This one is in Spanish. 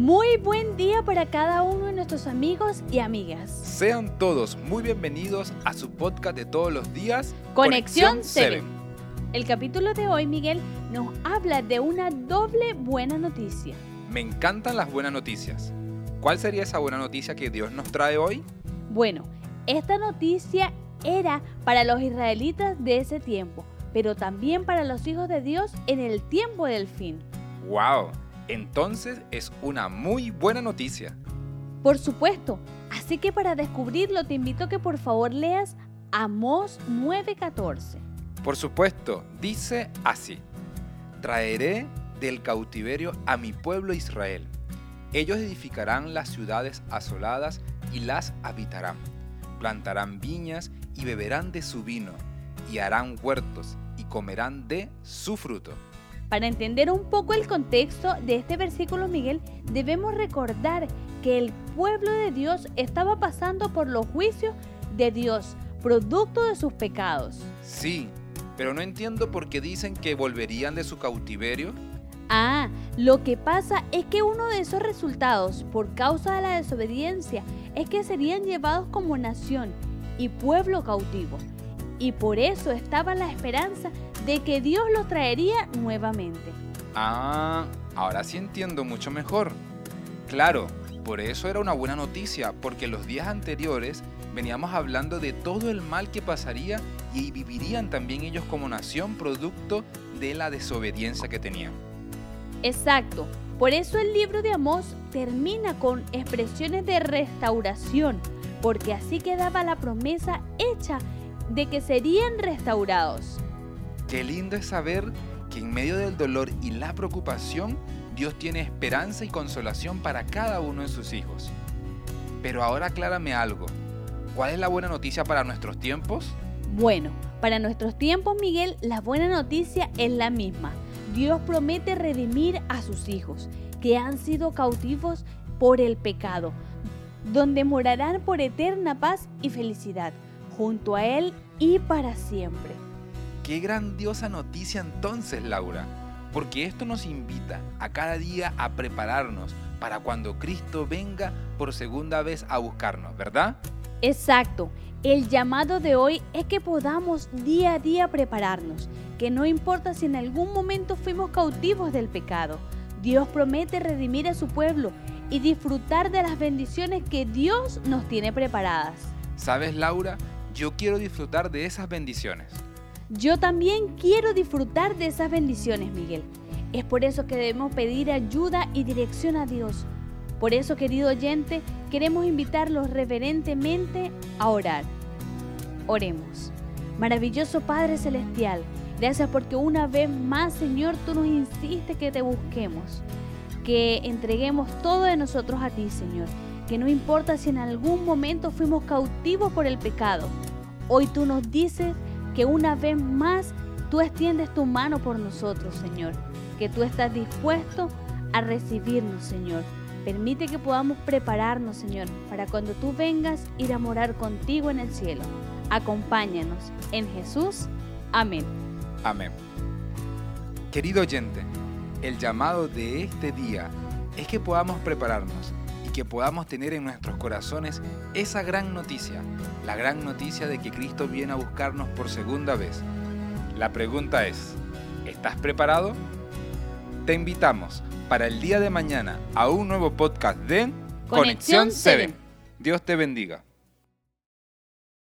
Muy buen día para cada uno de nuestros amigos y amigas. Sean todos muy bienvenidos a su podcast de todos los días, Conexión 7. El capítulo de hoy, Miguel, nos habla de una doble buena noticia. Me encantan las buenas noticias. ¿Cuál sería esa buena noticia que Dios nos trae hoy? Bueno, esta noticia era para los israelitas de ese tiempo, pero también para los hijos de Dios en el tiempo del fin. ¡Wow! Entonces es una muy buena noticia. Por supuesto. Así que para descubrirlo te invito a que por favor leas Amós 9:14. Por supuesto, dice así. Traeré del cautiverio a mi pueblo Israel. Ellos edificarán las ciudades asoladas y las habitarán. Plantarán viñas y beberán de su vino, y harán huertos y comerán de su fruto. Para entender un poco el contexto de este versículo, Miguel, debemos recordar que el pueblo de Dios estaba pasando por los juicios de Dios, producto de sus pecados. Sí, pero no entiendo por qué dicen que volverían de su cautiverio. Ah, lo que pasa es que uno de esos resultados, por causa de la desobediencia, es que serían llevados como nación y pueblo cautivo. Y por eso estaba la esperanza de que Dios los traería nuevamente. Ah, ahora sí entiendo mucho mejor. Claro, por eso era una buena noticia, porque los días anteriores veníamos hablando de todo el mal que pasaría y vivirían también ellos como nación producto de la desobediencia que tenían. Exacto, por eso el libro de Amós termina con expresiones de restauración, porque así quedaba la promesa hecha de que serían restaurados. Qué lindo es saber que en medio del dolor y la preocupación, Dios tiene esperanza y consolación para cada uno de sus hijos. Pero ahora aclárame algo. ¿Cuál es la buena noticia para nuestros tiempos? Bueno, para nuestros tiempos, Miguel, la buena noticia es la misma. Dios promete redimir a sus hijos, que han sido cautivos por el pecado, donde morarán por eterna paz y felicidad, junto a Él y para siempre. Qué grandiosa noticia entonces, Laura, porque esto nos invita a cada día a prepararnos para cuando Cristo venga por segunda vez a buscarnos, ¿verdad? Exacto. El llamado de hoy es que podamos día a día prepararnos, que no importa si en algún momento fuimos cautivos del pecado, Dios promete redimir a su pueblo y disfrutar de las bendiciones que Dios nos tiene preparadas. ¿Sabes, Laura? Yo quiero disfrutar de esas bendiciones. Yo también quiero disfrutar de esas bendiciones, Miguel. Es por eso que debemos pedir ayuda y dirección a Dios. Por eso, querido oyente, queremos invitarlos reverentemente a orar. Oremos. Maravilloso Padre Celestial, gracias porque una vez más, Señor, tú nos insistes que te busquemos, que entreguemos todo de nosotros a ti, Señor, que no importa si en algún momento fuimos cautivos por el pecado, hoy tú nos dices que una vez más tú extiendes tu mano por nosotros, Señor, que tú estás dispuesto a recibirnos, Señor. Permite que podamos prepararnos, Señor, para cuando tú vengas ir a morar contigo en el cielo. Acompáñanos en Jesús. Amén. Amén. Querido oyente, el llamado de este día es que podamos prepararnos que podamos tener en nuestros corazones esa gran noticia, la gran noticia de que Cristo viene a buscarnos por segunda vez. La pregunta es, ¿estás preparado? Te invitamos para el día de mañana a un nuevo podcast de Conexión 7. Dios te bendiga.